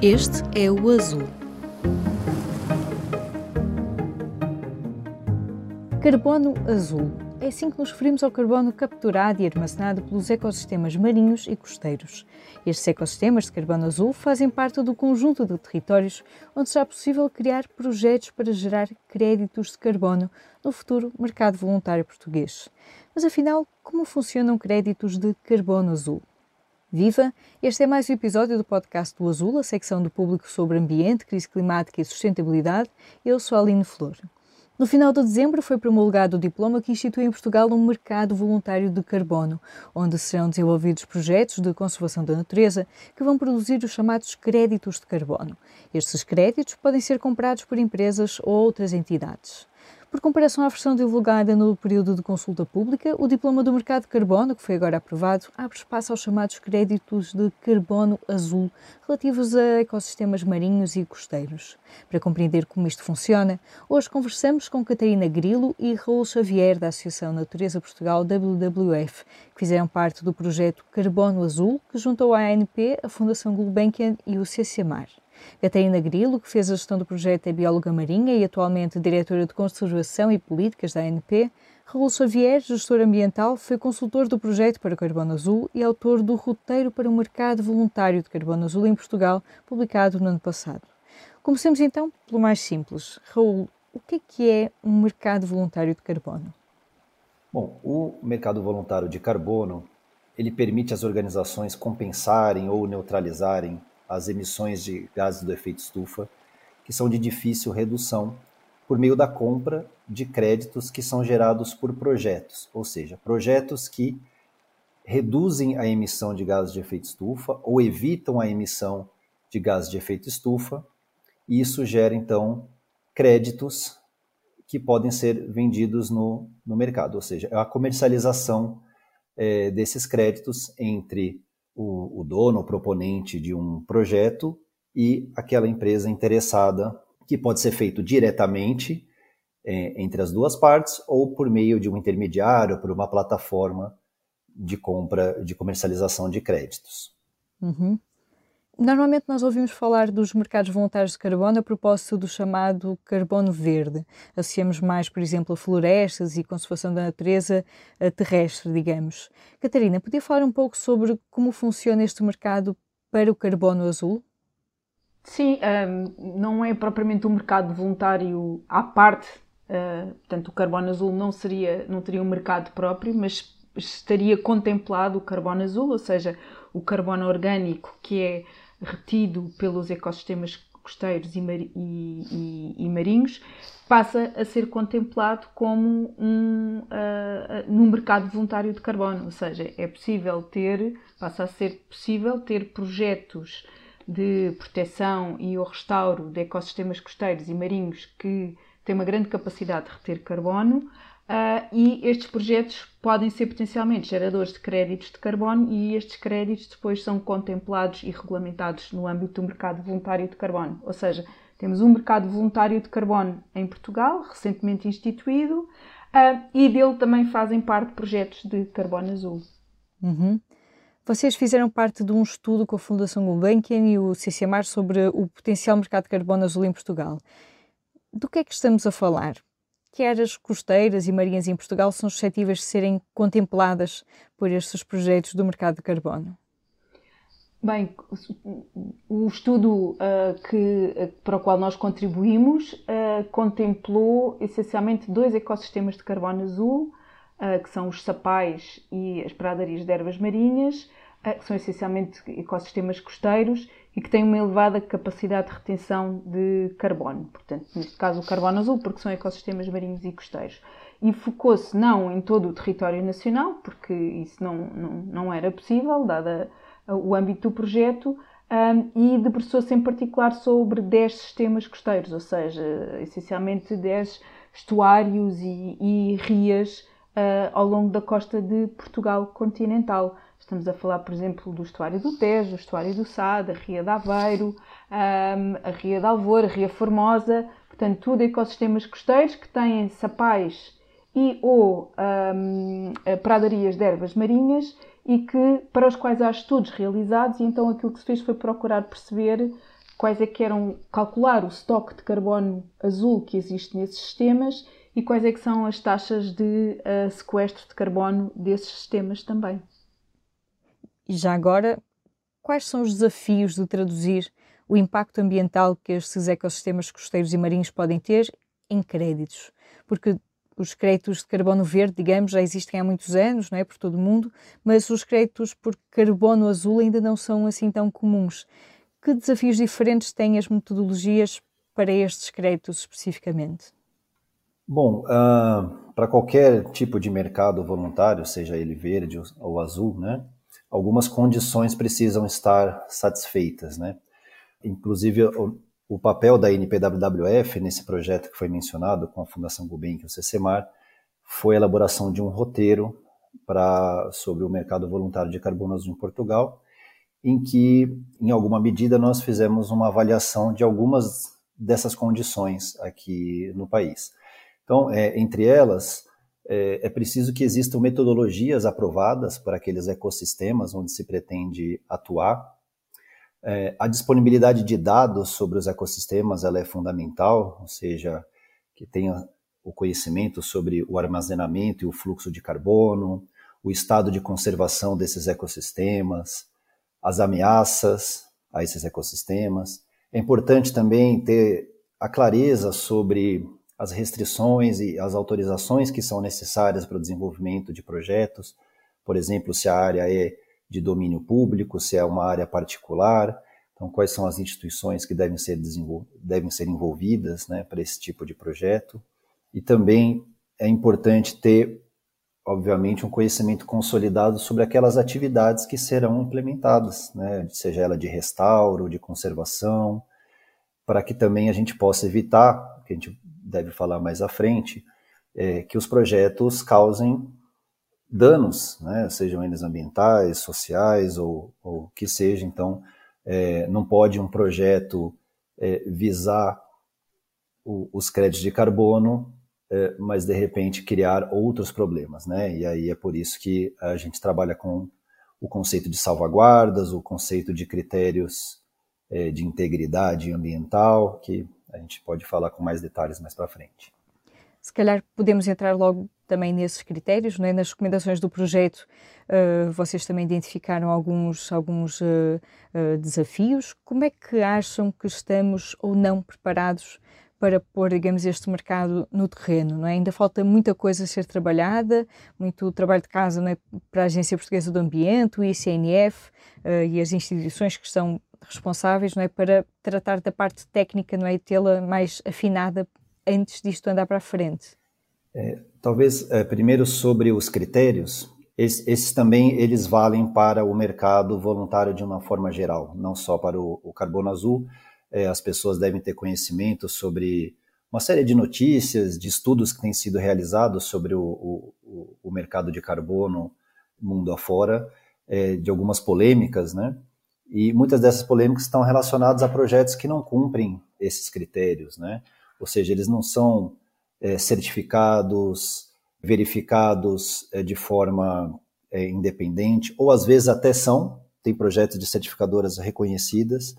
Este é o azul. Carbono azul. É assim que nos referimos ao carbono capturado e armazenado pelos ecossistemas marinhos e costeiros. Estes ecossistemas de carbono azul fazem parte do conjunto de territórios onde será possível criar projetos para gerar créditos de carbono no futuro mercado voluntário português. Mas afinal, como funcionam créditos de carbono azul? Viva! Este é mais um episódio do podcast do Azul, a secção do público sobre ambiente, crise climática e sustentabilidade. Eu sou a Aline Flor. No final de dezembro foi promulgado o diploma que institui em Portugal um mercado voluntário de carbono, onde serão desenvolvidos projetos de conservação da natureza que vão produzir os chamados créditos de carbono. Estes créditos podem ser comprados por empresas ou outras entidades. Por comparação à versão divulgada no período de consulta pública, o diploma do mercado de carbono, que foi agora aprovado, abre espaço aos chamados créditos de carbono azul, relativos a ecossistemas marinhos e costeiros. Para compreender como isto funciona, hoje conversamos com Catarina Grilo e Raul Xavier, da Associação Natureza Portugal WWF, que fizeram parte do projeto Carbono Azul, que juntou a ANP, a Fundação Gulbenkian e o CCMAR. Catarina Grilo, que fez a gestão do projeto, é bióloga marinha e atualmente diretora de Conservação e Políticas da ANP. Raul Xavier, gestor ambiental, foi consultor do projeto para o Carbono Azul e autor do roteiro para o mercado voluntário de carbono azul em Portugal, publicado no ano passado. Comecemos então pelo mais simples. Raul, o que é que é um mercado voluntário de carbono? Bom, o mercado voluntário de carbono, ele permite às organizações compensarem ou neutralizarem as emissões de gases do efeito estufa, que são de difícil redução, por meio da compra de créditos que são gerados por projetos, ou seja, projetos que reduzem a emissão de gases de efeito estufa ou evitam a emissão de gases de efeito estufa, e isso gera então créditos que podem ser vendidos no, no mercado, ou seja, é a comercialização é, desses créditos entre o, o dono, o proponente de um projeto e aquela empresa interessada, que pode ser feito diretamente é, entre as duas partes ou por meio de um intermediário, por uma plataforma de compra, de comercialização de créditos. Uhum. Normalmente nós ouvimos falar dos mercados voluntários de carbono a propósito do chamado carbono verde. Associamos mais, por exemplo, a florestas e conservação da natureza terrestre, digamos. Catarina, podia falar um pouco sobre como funciona este mercado para o carbono azul? Sim, um, não é propriamente um mercado voluntário à parte, uh, portanto o carbono azul não, seria, não teria um mercado próprio, mas estaria contemplado o carbono azul, ou seja, o carbono orgânico que é retido pelos ecossistemas costeiros e, mar e, e, e marinhos passa a ser contemplado como um uh, num mercado voluntário de carbono, ou seja, é possível ter, passa a ser possível ter projetos de proteção e o restauro de ecossistemas costeiros e marinhos que têm uma grande capacidade de reter carbono Uh, e estes projetos podem ser potencialmente geradores de créditos de carbono e estes créditos depois são contemplados e regulamentados no âmbito do mercado voluntário de carbono. Ou seja, temos um mercado voluntário de carbono em Portugal, recentemente instituído, uh, e dele também fazem parte projetos de carbono azul. Uhum. Vocês fizeram parte de um estudo com a Fundação Gulbenkian e o CCMAR sobre o potencial mercado de carbono azul em Portugal. Do que é que estamos a falar? Que áreas costeiras e marinhas em Portugal são suscetíveis de serem contempladas por estes projetos do mercado de carbono? Bem, o estudo uh, que, para o qual nós contribuímos uh, contemplou essencialmente dois ecossistemas de carbono azul, uh, que são os sapais e as pradarias de ervas marinhas, que são essencialmente ecossistemas costeiros, e que têm uma elevada capacidade de retenção de carbono. Portanto, neste caso, o carbono azul, porque são ecossistemas marinhos e costeiros. E focou-se não em todo o território nacional, porque isso não, não, não era possível, dada o âmbito do projeto, um, e debruçou-se em particular sobre 10 sistemas costeiros, ou seja, essencialmente 10 estuários e, e rias uh, ao longo da costa de Portugal continental. Estamos a falar, por exemplo, do estuário do Tejo, o estuário do Sá, da Ria de Aveiro, um, a Ria de Alvor, a Ria Formosa, portanto, tudo ecossistemas costeiros que têm sapais e ou um, pradarias de ervas marinhas e que, para os quais há estudos realizados, e então aquilo que se fez foi procurar perceber quais é que eram, calcular o estoque de carbono azul que existe nesses sistemas e quais é que são as taxas de uh, sequestro de carbono desses sistemas também. E já agora, quais são os desafios de traduzir o impacto ambiental que estes ecossistemas costeiros e marinhos podem ter em créditos? Porque os créditos de carbono verde, digamos, já existem há muitos anos, não é, por todo o mundo, mas os créditos por carbono azul ainda não são assim tão comuns. Que desafios diferentes têm as metodologias para estes créditos especificamente? Bom, uh, para qualquer tipo de mercado voluntário, seja ele verde ou azul, né, algumas condições precisam estar satisfeitas, né? Inclusive, o papel da NPWWF nesse projeto que foi mencionado com a Fundação Gulbenkian e o CCMAR foi a elaboração de um roteiro sobre o mercado voluntário de carbono azul em Portugal, em que, em alguma medida, nós fizemos uma avaliação de algumas dessas condições aqui no país. Então, é, entre elas, é, é preciso que existam metodologias aprovadas para aqueles ecossistemas onde se pretende atuar é, a disponibilidade de dados sobre os ecossistemas ela é fundamental, ou seja, que tenha o conhecimento sobre o armazenamento e o fluxo de carbono, o estado de conservação desses ecossistemas, as ameaças a esses ecossistemas. É importante também ter a clareza sobre as restrições e as autorizações que são necessárias para o desenvolvimento de projetos, por exemplo, se a área é de domínio público, se é uma área particular, então quais são as instituições que devem ser, devem ser envolvidas né, para esse tipo de projeto. E também é importante ter, obviamente, um conhecimento consolidado sobre aquelas atividades que serão implementadas, né, seja ela de restauro, de conservação, para que também a gente possa evitar, que a gente deve falar mais à frente, é, que os projetos causem danos, né, sejam eles ambientais, sociais ou o que seja. Então, é, não pode um projeto é, visar o, os créditos de carbono, é, mas de repente criar outros problemas, né? E aí é por isso que a gente trabalha com o conceito de salvaguardas, o conceito de critérios é, de integridade ambiental, que a gente pode falar com mais detalhes mais para frente. Se calhar podemos entrar logo também nesses critérios, né? nas recomendações do projeto, uh, vocês também identificaram alguns, alguns uh, uh, desafios. Como é que acham que estamos ou não preparados para pôr, digamos, este mercado no terreno? É? Ainda falta muita coisa a ser trabalhada, muito trabalho de casa é? para a Agência Portuguesa do Ambiente, o ICNF e as instituições que estão responsáveis não é? para tratar da parte técnica não é? e tê-la mais afinada antes disto andar para a frente. É, talvez é, primeiro sobre os critérios. Esses, esses, também eles valem para o mercado voluntário de uma forma geral, não só para o, o carbono azul. É, as pessoas devem ter conhecimento sobre uma série de notícias, de estudos que têm sido realizados sobre o, o, o mercado de carbono mundo afora, é, de algumas polêmicas, né? E muitas dessas polêmicas estão relacionadas a projetos que não cumprem esses critérios, né? Ou seja, eles não são é, certificados, verificados é, de forma é, independente, ou às vezes até são, tem projetos de certificadoras reconhecidas,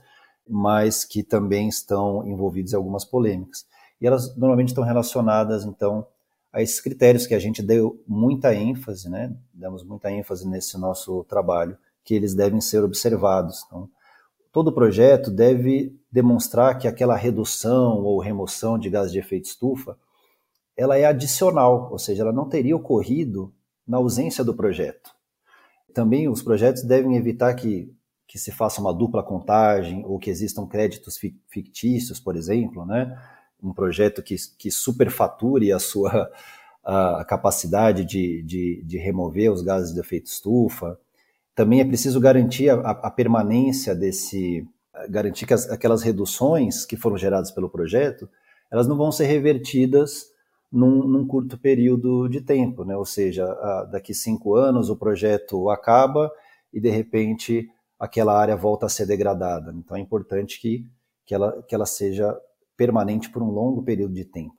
mas que também estão envolvidos em algumas polêmicas. E elas normalmente estão relacionadas, então, a esses critérios que a gente deu muita ênfase, né? Damos muita ênfase nesse nosso trabalho, que eles devem ser observados. Então, todo projeto deve demonstrar que aquela redução ou remoção de gases de efeito estufa ela é adicional, ou seja, ela não teria ocorrido na ausência do projeto. Também os projetos devem evitar que, que se faça uma dupla contagem ou que existam créditos fictícios, por exemplo, né? um projeto que, que superfature a sua a capacidade de, de, de, remover os gases de efeito estufa. Também é preciso garantir a, a permanência desse, garantir que as, aquelas reduções que foram geradas pelo projeto, elas não vão ser revertidas num, num curto período de tempo, né? Ou seja, a, daqui cinco anos o projeto acaba e de repente aquela área volta a ser degradada. Então é importante que, que, ela, que ela seja permanente por um longo período de tempo.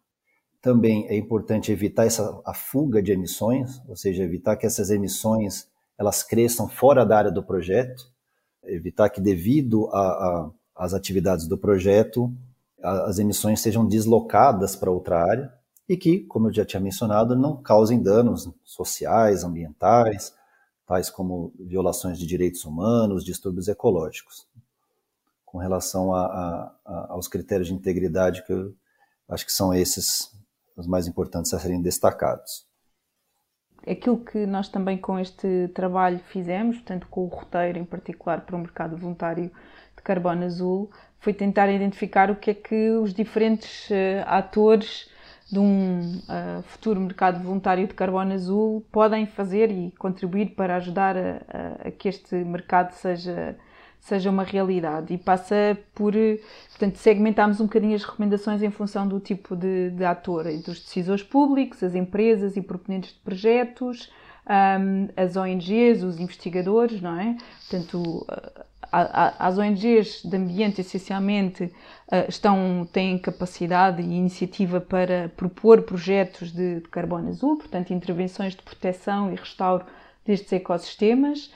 Também é importante evitar essa a fuga de emissões, ou seja, evitar que essas emissões elas cresçam fora da área do projeto, evitar que devido às atividades do projeto a, as emissões sejam deslocadas para outra área e que, como eu já tinha mencionado, não causem danos sociais, ambientais, tais como violações de direitos humanos, distúrbios ecológicos com relação a, a, a, aos critérios de integridade, que eu acho que são esses os mais importantes a serem destacados. Aquilo que nós também com este trabalho fizemos, portanto com o roteiro em particular para o mercado voluntário de carbono azul, foi tentar identificar o que é que os diferentes uh, atores de um uh, futuro mercado voluntário de carbono azul podem fazer e contribuir para ajudar a, a, a que este mercado seja seja uma realidade e passa por, portanto, segmentarmos um bocadinho as recomendações em função do tipo de, de ator, entre os decisores públicos, as empresas e proponentes de projetos, um, as ONGs, os investigadores, não é? Portanto, as ONGs de ambiente essencialmente estão, têm capacidade e iniciativa para propor projetos de, de carbono azul, portanto, intervenções de proteção e restauro destes ecossistemas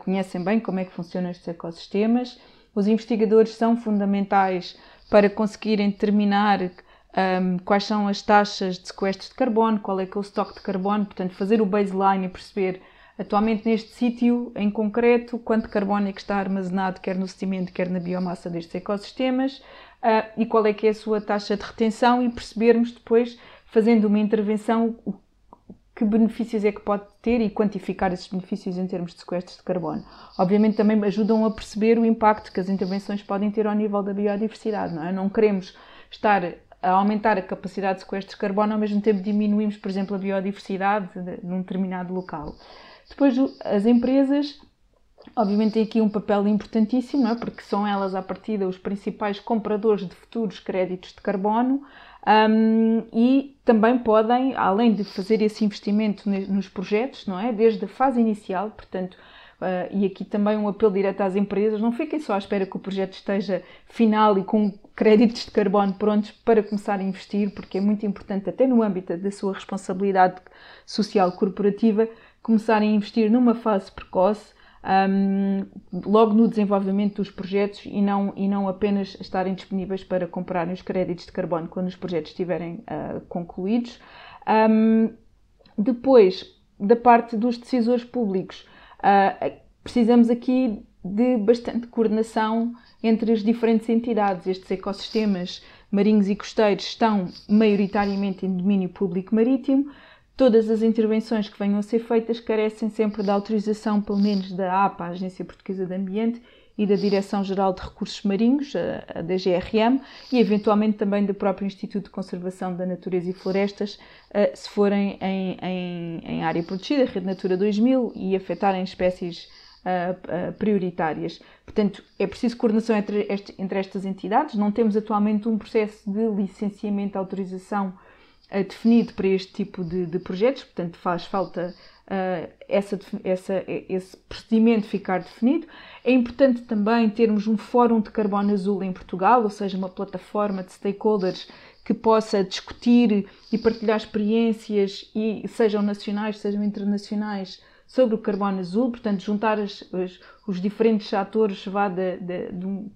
conhecem bem como é que funcionam estes ecossistemas. Os investigadores são fundamentais para conseguirem determinar um, quais são as taxas de sequestro de carbono, qual é que é o estoque de carbono, portanto, fazer o baseline e perceber atualmente neste sítio em concreto quanto carbono é que está armazenado, quer no sedimento, quer na biomassa destes ecossistemas, uh, e qual é que é a sua taxa de retenção e percebermos depois, fazendo uma intervenção, o que benefícios é que pode ter e quantificar esses benefícios em termos de sequestros de carbono. Obviamente também ajudam a perceber o impacto que as intervenções podem ter ao nível da biodiversidade, não é? Não queremos estar a aumentar a capacidade de sequestro de carbono, ao mesmo tempo diminuímos, por exemplo, a biodiversidade de, num determinado local. Depois, as empresas, obviamente, têm aqui um papel importantíssimo, não é? porque são elas, à partida, os principais compradores de futuros créditos de carbono, um, e também podem, além de fazer esse investimento nos projetos, não é? Desde a fase inicial, portanto, uh, e aqui também um apelo direto às empresas, não fiquem só à espera que o projeto esteja final e com créditos de carbono prontos para começar a investir, porque é muito importante, até no âmbito da sua responsabilidade social corporativa, começarem a investir numa fase precoce um, logo no desenvolvimento dos projetos e não, e não apenas estarem disponíveis para comprarem os créditos de carbono quando os projetos estiverem uh, concluídos. Um, depois, da parte dos decisores públicos, uh, precisamos aqui de bastante coordenação entre as diferentes entidades. Estes ecossistemas marinhos e costeiros estão maioritariamente em domínio público marítimo, Todas as intervenções que venham a ser feitas carecem sempre da autorização, pelo menos da APA, a Agência Portuguesa de Ambiente, e da Direção-Geral de Recursos Marinhos, a DGRM, e eventualmente também do próprio Instituto de Conservação da Natureza e Florestas, eh, se forem em, em, em área protegida, Rede Natura 2000, e afetarem espécies eh, eh, prioritárias. Portanto, é preciso coordenação entre, entre estas entidades. Não temos atualmente um processo de licenciamento, autorização definido para este tipo de, de projetos, portanto faz falta uh, essa, essa, esse procedimento ficar definido. É importante também termos um fórum de carbono azul em Portugal, ou seja, uma plataforma de stakeholders que possa discutir e partilhar experiências, e sejam nacionais, sejam internacionais, sobre o carbono azul, portanto, juntar as, as, os diferentes atores vá de, de, de,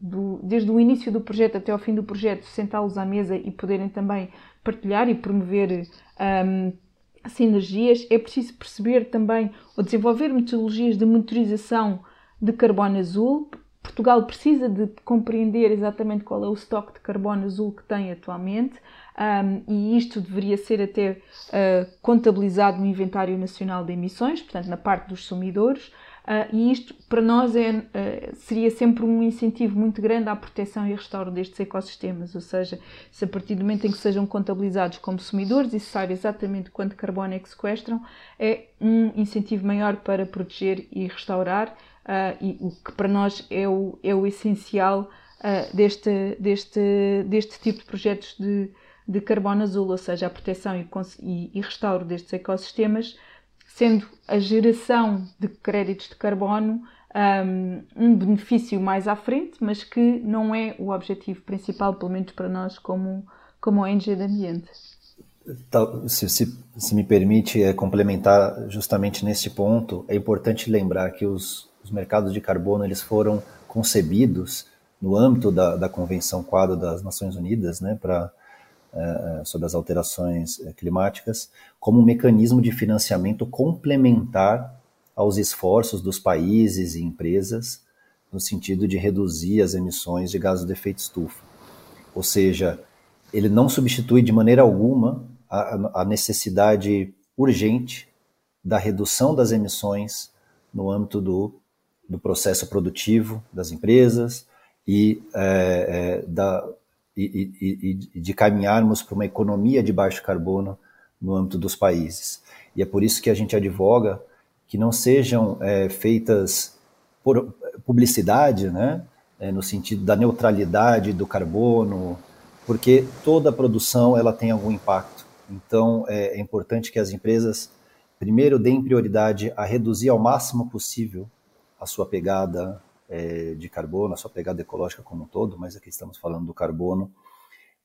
do, desde o início do projeto até ao fim do projeto, sentá-los à mesa e poderem também partilhar e promover um, sinergias, é preciso perceber também ou desenvolver metodologias de monitorização de carbono azul. Portugal precisa de compreender exatamente qual é o estoque de carbono azul que tem atualmente um, e isto deveria ser até uh, contabilizado no Inventário Nacional de Emissões, portanto, na parte dos sumidores. Uh, e isto, para nós, é, uh, seria sempre um incentivo muito grande à proteção e restauro destes ecossistemas. Ou seja, se a partir do momento em que sejam contabilizados como sumidores e se sabe exatamente quanto carbono é que sequestram, é um incentivo maior para proteger e restaurar, uh, e o que para nós é o, é o essencial deste, deste, deste tipo de projetos de, de carbono azul, ou seja, a proteção e, e, e restauro destes ecossistemas sendo a geração de créditos de carbono um, um, benefício mais à frente, mas que não é o objetivo principal, pelo menos para nós, como, como ONG de ambiente. Se, se, se me permite é, complementar justamente nesse ponto, é importante lembrar que os, os mercados de carbono eles foram concebidos no âmbito da, da Convenção Quadro das Nações Unidas, né, para sobre as alterações é, climáticas como um mecanismo de financiamento complementar aos esforços dos países e empresas no sentido de reduzir as emissões de gases de efeito estufa. Ou seja, ele não substitui de maneira alguma a, a necessidade urgente da redução das emissões no âmbito do, do processo produtivo das empresas e é, é, da, e, e, de caminharmos para uma economia de baixo carbono no âmbito dos países. E é por isso que a gente advoga que não sejam é, feitas por publicidade, né, é, no sentido da neutralidade do carbono, porque toda produção ela tem algum impacto. Então é, é importante que as empresas primeiro deem prioridade a reduzir ao máximo possível a sua pegada é, de carbono, a sua pegada ecológica como um todo, mas aqui estamos falando do carbono,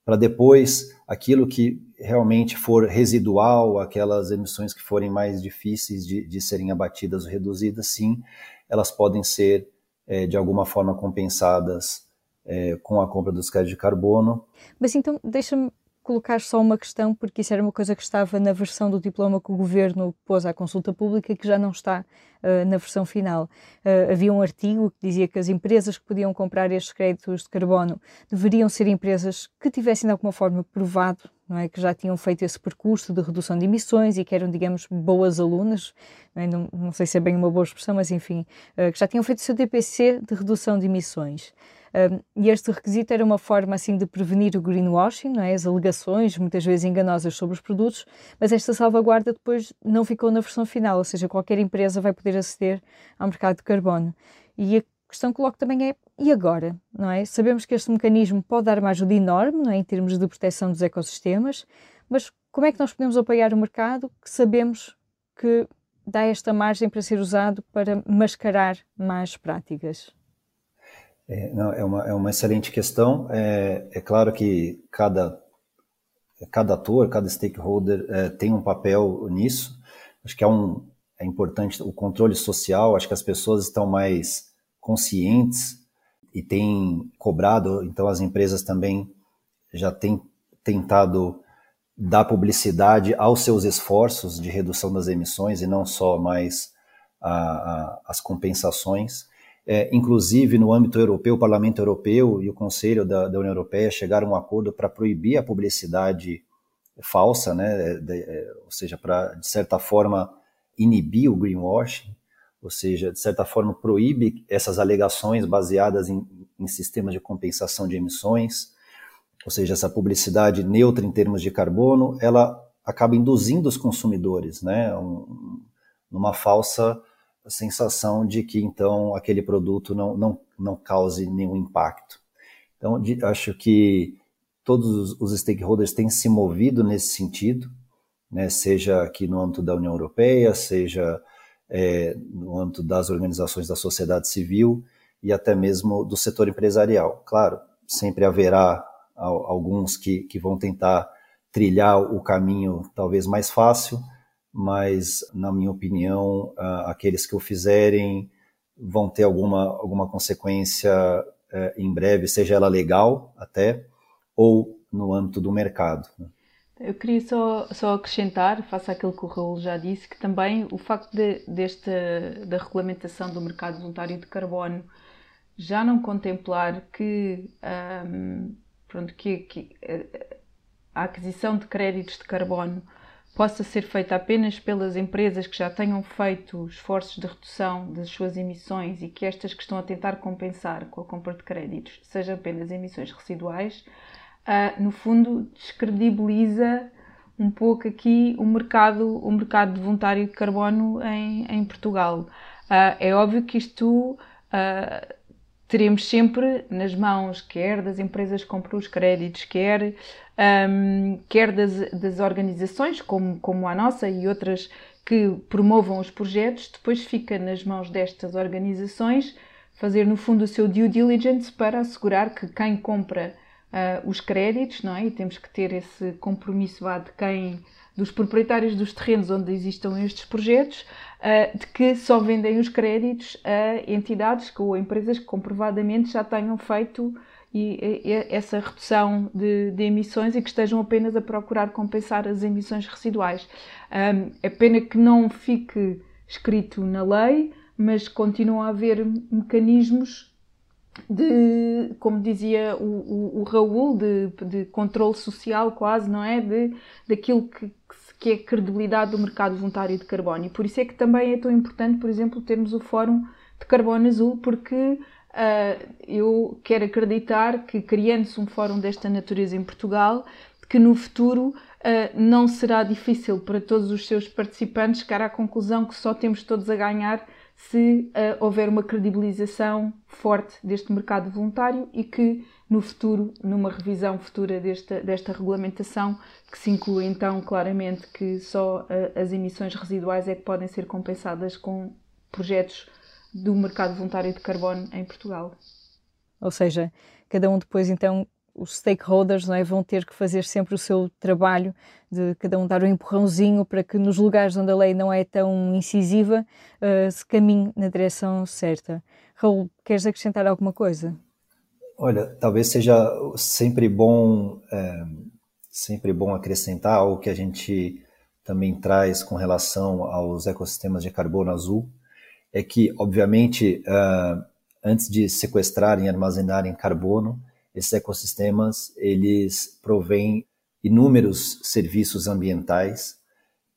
para depois aquilo que realmente for residual, aquelas emissões que forem mais difíceis de, de serem abatidas ou reduzidas, sim, elas podem ser é, de alguma forma compensadas é, com a compra dos créditos de carbono. Mas então, deixa-me colocar só uma questão, porque isso era uma coisa que estava na versão do diploma que o governo pôs à consulta pública que já não está uh, na versão final. Uh, havia um artigo que dizia que as empresas que podiam comprar estes créditos de carbono deveriam ser empresas que tivessem de alguma forma provado é, que já tinham feito esse percurso de redução de emissões e que eram, digamos, boas alunas, não, é? não, não sei se é bem uma boa expressão, mas enfim, uh, que já tinham feito o seu DPC de redução de emissões. Um, e este requisito era uma forma assim de prevenir o greenwashing, não é? as alegações muitas vezes enganosas sobre os produtos, mas esta salvaguarda depois não ficou na versão final, ou seja, qualquer empresa vai poder aceder ao mercado de carbono. E a questão que coloco também é, e agora? Não é? Sabemos que este mecanismo pode dar uma ajuda enorme não é? em termos de proteção dos ecossistemas, mas como é que nós podemos apoiar o mercado que sabemos que dá esta margem para ser usado para mascarar más práticas? É, não, é, uma, é uma excelente questão. É, é claro que cada, cada ator, cada stakeholder é, tem um papel nisso. Acho que é, um, é importante o controle social, acho que as pessoas estão mais conscientes e têm cobrado, então as empresas também já têm tentado dar publicidade aos seus esforços de redução das emissões e não só mais a, a, as compensações. É, inclusive, no âmbito europeu, o Parlamento Europeu e o Conselho da, da União Europeia chegaram a um acordo para proibir a publicidade falsa, né, de, é, ou seja, para, de certa forma, inibir o greenwashing, ou seja, de certa forma, proíbe essas alegações baseadas em, em sistemas de compensação de emissões, ou seja, essa publicidade neutra em termos de carbono, ela acaba induzindo os consumidores, né, um, numa falsa a sensação de que então aquele produto não, não, não cause nenhum impacto. Então, de, acho que todos os stakeholders têm se movido nesse sentido, né, seja aqui no âmbito da União Europeia, seja é, no âmbito das organizações da sociedade civil e até mesmo do setor empresarial. Claro, sempre haverá alguns que, que vão tentar trilhar o caminho talvez mais fácil, mas, na minha opinião, aqueles que o fizerem vão ter alguma, alguma consequência é, em breve, seja ela legal até, ou no âmbito do mercado. Né? Eu queria só, só acrescentar, face àquilo que o Raul já disse, que também o facto de, desta, da regulamentação do mercado voluntário de carbono já não contemplar que, pronto, que, que a aquisição de créditos de carbono possa ser feita apenas pelas empresas que já tenham feito esforços de redução das suas emissões e que estas que estão a tentar compensar com a compra de créditos sejam apenas emissões residuais, uh, no fundo descredibiliza um pouco aqui o mercado, o mercado voluntário de carbono em, em Portugal. Uh, é óbvio que isto uh, teremos sempre nas mãos, quer das empresas que compram os créditos, quer um, quer das, das organizações, como, como a nossa e outras que promovam os projetos, depois fica nas mãos destas organizações fazer, no fundo, o seu due diligence para assegurar que quem compra uh, os créditos, não é? E temos que ter esse compromisso lá de quem dos proprietários dos terrenos onde existam estes projetos, uh, de que só vendem os créditos a entidades ou empresas que comprovadamente já tenham feito e, e essa redução de, de, emissões e que estejam apenas a procurar compensar as emissões residuais. Um, é pena que não fique escrito na lei, mas continuam a haver mecanismos de, como dizia o, o, o Raul, de, de, controle social quase, não é? De, daquilo que, que é a credibilidade do mercado voluntário de carbono. E por isso é que também é tão importante, por exemplo, termos o Fórum de Carbono Azul, porque eu quero acreditar que, criando-se um fórum desta natureza em Portugal, que no futuro uh, não será difícil para todos os seus participantes chegar à conclusão que só temos todos a ganhar se uh, houver uma credibilização forte deste mercado voluntário e que no futuro, numa revisão futura desta, desta regulamentação, que se inclui então claramente que só as emissões residuais é que podem ser compensadas com projetos do mercado voluntário de carbono em Portugal. Ou seja, cada um depois então os stakeholders não é, vão ter que fazer sempre o seu trabalho de cada um dar um empurrãozinho para que nos lugares onde a lei não é tão incisiva uh, se caminhe na direção certa. Raul, queres acrescentar alguma coisa? Olha, talvez seja sempre bom é, sempre bom acrescentar algo que a gente também traz com relação aos ecossistemas de carbono azul, é que, obviamente, uh, antes de sequestrarem e armazenarem carbono, esses ecossistemas eles provêm inúmeros serviços ambientais,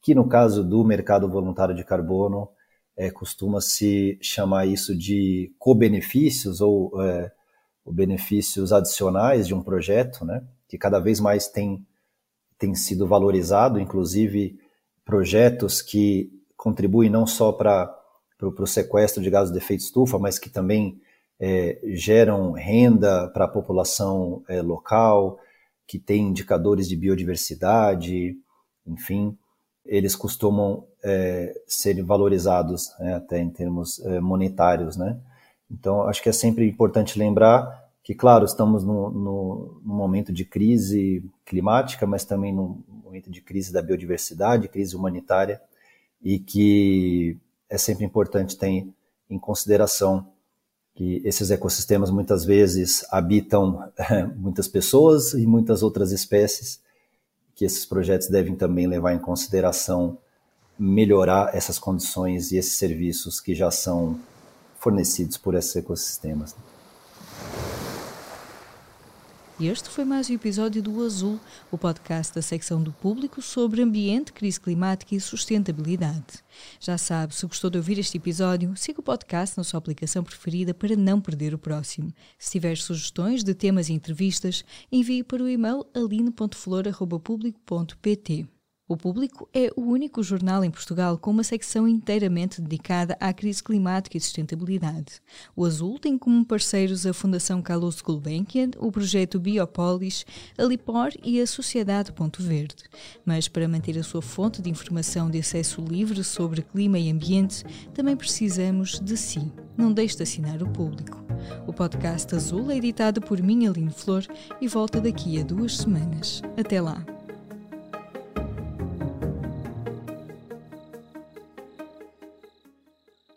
que no caso do mercado voluntário de carbono, é, costuma-se chamar isso de co-benefícios ou, é, benefícios adicionais de um projeto, né, que cada vez mais tem, tem sido valorizado, inclusive projetos que contribuem não só para o sequestro de gases de efeito estufa, mas que também é, geram renda para a população é, local, que tem indicadores de biodiversidade, enfim, eles costumam é, ser valorizados né, até em termos é, monetários, né? Então, acho que é sempre importante lembrar que, claro, estamos no, no, no, momento de crise climática, mas também no momento de crise da biodiversidade, crise humanitária, e que é sempre importante ter em consideração que esses ecossistemas muitas vezes habitam muitas pessoas e muitas outras espécies, que esses projetos devem também levar em consideração melhorar essas condições e esses serviços que já são fornecidos por esses ecossistemas. Este foi mais um episódio do Azul, o podcast da secção do público sobre ambiente, crise climática e sustentabilidade. Já sabe, se gostou de ouvir este episódio, siga o podcast na sua aplicação preferida para não perder o próximo. Se tiver sugestões de temas e entrevistas, envie para o e-mail aline.flor.público.pt. O Público é o único jornal em Portugal com uma secção inteiramente dedicada à crise climática e sustentabilidade. O Azul tem como parceiros a Fundação Carlos Gulbenkian, o projeto Biopolis, a Lipor e a Sociedade Ponto Verde. Mas para manter a sua fonte de informação de acesso livre sobre clima e ambiente, também precisamos de si. Não deixe de assinar o Público. O podcast Azul é editado por mim, Aline Flor, e volta daqui a duas semanas. Até lá!